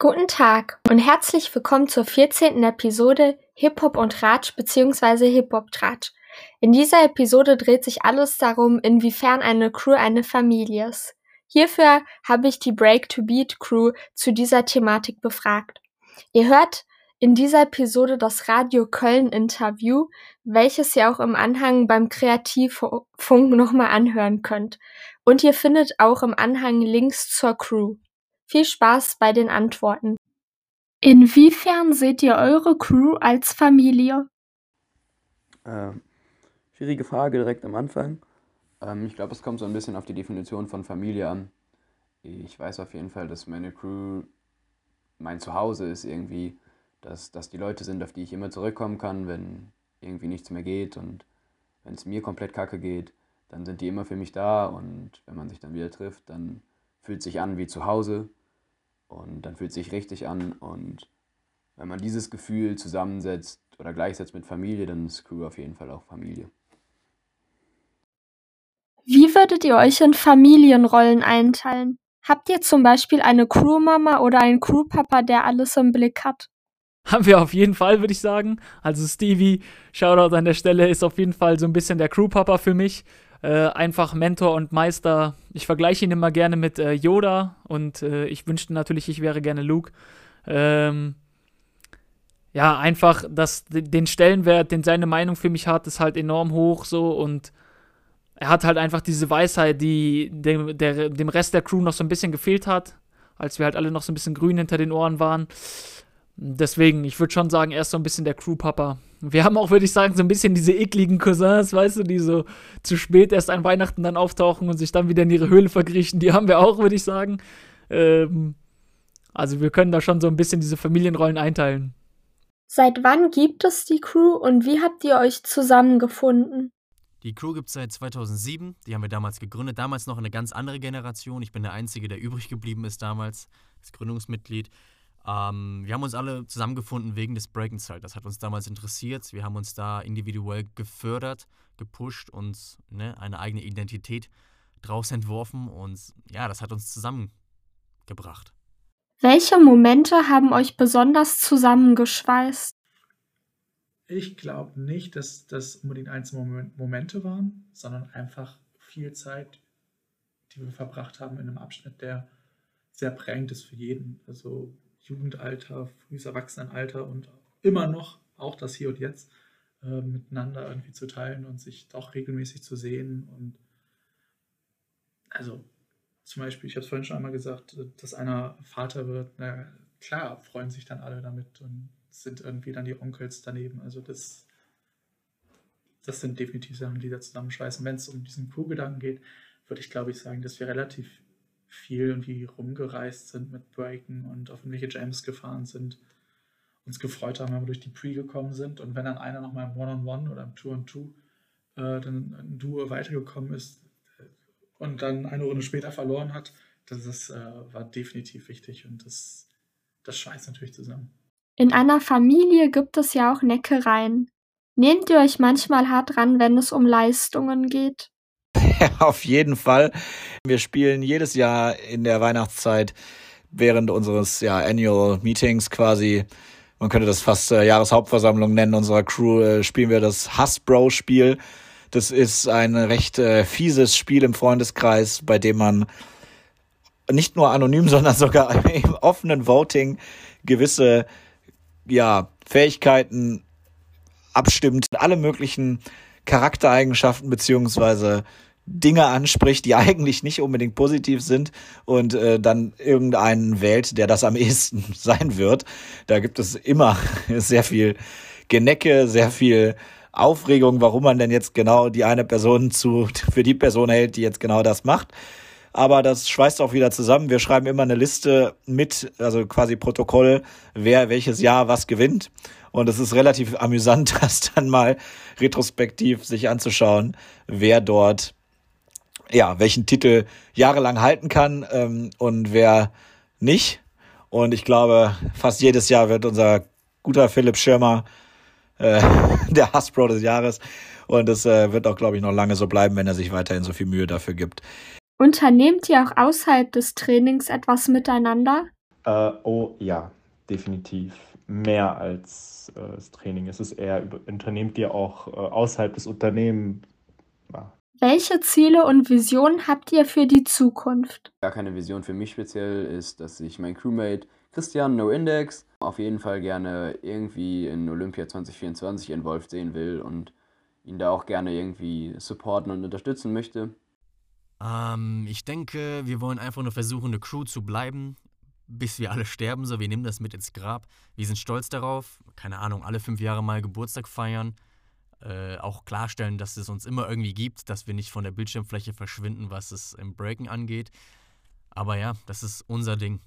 Guten Tag und herzlich willkommen zur 14. Episode Hip-Hop und Ratsch bzw. Hip-Hop-Tratsch. In dieser Episode dreht sich alles darum, inwiefern eine Crew eine Familie ist. Hierfür habe ich die Break to Beat Crew zu dieser Thematik befragt. Ihr hört in dieser Episode das Radio Köln Interview, welches ihr auch im Anhang beim Kreativfunk nochmal anhören könnt. Und ihr findet auch im Anhang Links zur Crew. Viel Spaß bei den Antworten. Inwiefern seht ihr eure Crew als Familie? Ähm, schwierige Frage direkt am Anfang. Ähm, ich glaube, es kommt so ein bisschen auf die Definition von Familie an. Ich weiß auf jeden Fall, dass meine Crew mein Zuhause ist irgendwie, dass das die Leute sind, auf die ich immer zurückkommen kann, wenn irgendwie nichts mehr geht und wenn es mir komplett kacke geht, dann sind die immer für mich da und wenn man sich dann wieder trifft, dann fühlt sich an wie zu Hause und dann fühlt es sich richtig an. Und wenn man dieses Gefühl zusammensetzt oder gleichsetzt mit Familie, dann ist Crew auf jeden Fall auch Familie. Wie würdet ihr euch in Familienrollen einteilen? Habt ihr zum Beispiel eine Crewmama oder einen Crewpapa, der alles im Blick hat? Haben wir auf jeden Fall, würde ich sagen. Also Stevie, Shoutout an der Stelle, ist auf jeden Fall so ein bisschen der Crewpapa für mich äh, einfach Mentor und Meister. Ich vergleiche ihn immer gerne mit äh, Yoda und äh, ich wünschte natürlich, ich wäre gerne Luke. Ähm, ja, einfach, dass den Stellenwert, den seine Meinung für mich hat, ist halt enorm hoch so und er hat halt einfach diese Weisheit, die dem, der, dem Rest der Crew noch so ein bisschen gefehlt hat, als wir halt alle noch so ein bisschen grün hinter den Ohren waren. Deswegen, ich würde schon sagen, er ist so ein bisschen der Crew-Papa. Wir haben auch, würde ich sagen, so ein bisschen diese ekligen Cousins, weißt du, die so zu spät erst an Weihnachten dann auftauchen und sich dann wieder in ihre Höhle verkriechen. Die haben wir auch, würde ich sagen. Ähm, also wir können da schon so ein bisschen diese Familienrollen einteilen. Seit wann gibt es die Crew und wie habt ihr euch zusammengefunden? Die Crew gibt es seit 2007. Die haben wir damals gegründet. Damals noch eine ganz andere Generation. Ich bin der Einzige, der übrig geblieben ist damals, als Gründungsmitglied. Ähm, wir haben uns alle zusammengefunden wegen des Breakens halt. Das hat uns damals interessiert. Wir haben uns da individuell gefördert, gepusht und ne, eine eigene Identität draus entworfen. Und ja, das hat uns zusammengebracht. Welche Momente haben euch besonders zusammengeschweißt? Ich glaube nicht, dass das unbedingt einzelne Momente waren, sondern einfach viel Zeit, die wir verbracht haben in einem Abschnitt, der sehr prägend ist für jeden. Also Jugendalter, frühes Erwachsenenalter und immer noch auch das Hier und Jetzt äh, miteinander irgendwie zu teilen und sich doch regelmäßig zu sehen. Und also zum Beispiel, ich habe es vorhin schon einmal gesagt, dass einer Vater wird, na klar, freuen sich dann alle damit und sind irgendwie dann die Onkels daneben. Also das, das sind definitiv Sachen, die da zusammenschweißen. Wenn es um diesen Crew-Gedanken geht, würde ich glaube ich sagen, dass wir relativ viel irgendwie rumgereist sind mit Breaken und auf irgendwelche Jams gefahren sind, uns gefreut haben, wenn wir durch die Pre gekommen sind und wenn dann einer nochmal im One-on-One -on -One oder im Two-on-Two äh, dann ein Duo weitergekommen ist äh, und dann eine Runde später verloren hat, das ist, äh, war definitiv wichtig und das, das schweißt natürlich zusammen. In einer Familie gibt es ja auch Neckereien. Nehmt ihr euch manchmal hart ran, wenn es um Leistungen geht? Auf jeden Fall. Wir spielen jedes Jahr in der Weihnachtszeit während unseres ja, Annual Meetings quasi, man könnte das fast äh, Jahreshauptversammlung nennen, unserer Crew, äh, spielen wir das Hasbro-Spiel. Das ist ein recht äh, fieses Spiel im Freundeskreis, bei dem man nicht nur anonym, sondern sogar im offenen Voting gewisse ja, Fähigkeiten abstimmt, alle möglichen Charaktereigenschaften beziehungsweise Dinge anspricht, die eigentlich nicht unbedingt positiv sind und äh, dann irgendeinen wählt, der das am ehesten sein wird. Da gibt es immer sehr viel Genecke, sehr viel Aufregung, warum man denn jetzt genau die eine Person zu für die Person hält, die jetzt genau das macht. Aber das schweißt auch wieder zusammen. Wir schreiben immer eine Liste mit, also quasi Protokoll, wer welches Jahr was gewinnt. Und es ist relativ amüsant, das dann mal retrospektiv sich anzuschauen, wer dort ja, welchen Titel jahrelang halten kann ähm, und wer nicht. Und ich glaube, fast jedes Jahr wird unser guter Philipp Schirmer äh, der Hasbro des Jahres. Und es äh, wird auch, glaube ich, noch lange so bleiben, wenn er sich weiterhin so viel Mühe dafür gibt. Unternehmt ihr auch außerhalb des Trainings etwas miteinander? Äh, oh ja, definitiv. Mehr als äh, das Training. Es ist eher, unternehmt ihr auch äh, außerhalb des Unternehmens. Welche Ziele und Visionen habt ihr für die Zukunft? Gar keine Vision für mich speziell ist, dass ich mein Crewmate Christian No Index auf jeden Fall gerne irgendwie in Olympia 2024 involviert sehen will und ihn da auch gerne irgendwie supporten und unterstützen möchte. Ähm, ich denke, wir wollen einfach nur versuchen, eine Crew zu bleiben, bis wir alle sterben. So, wir nehmen das mit ins Grab. Wir sind stolz darauf. Keine Ahnung, alle fünf Jahre mal Geburtstag feiern. Äh, auch klarstellen, dass es uns immer irgendwie gibt, dass wir nicht von der Bildschirmfläche verschwinden, was es im Breaken angeht. Aber ja, das ist unser Ding.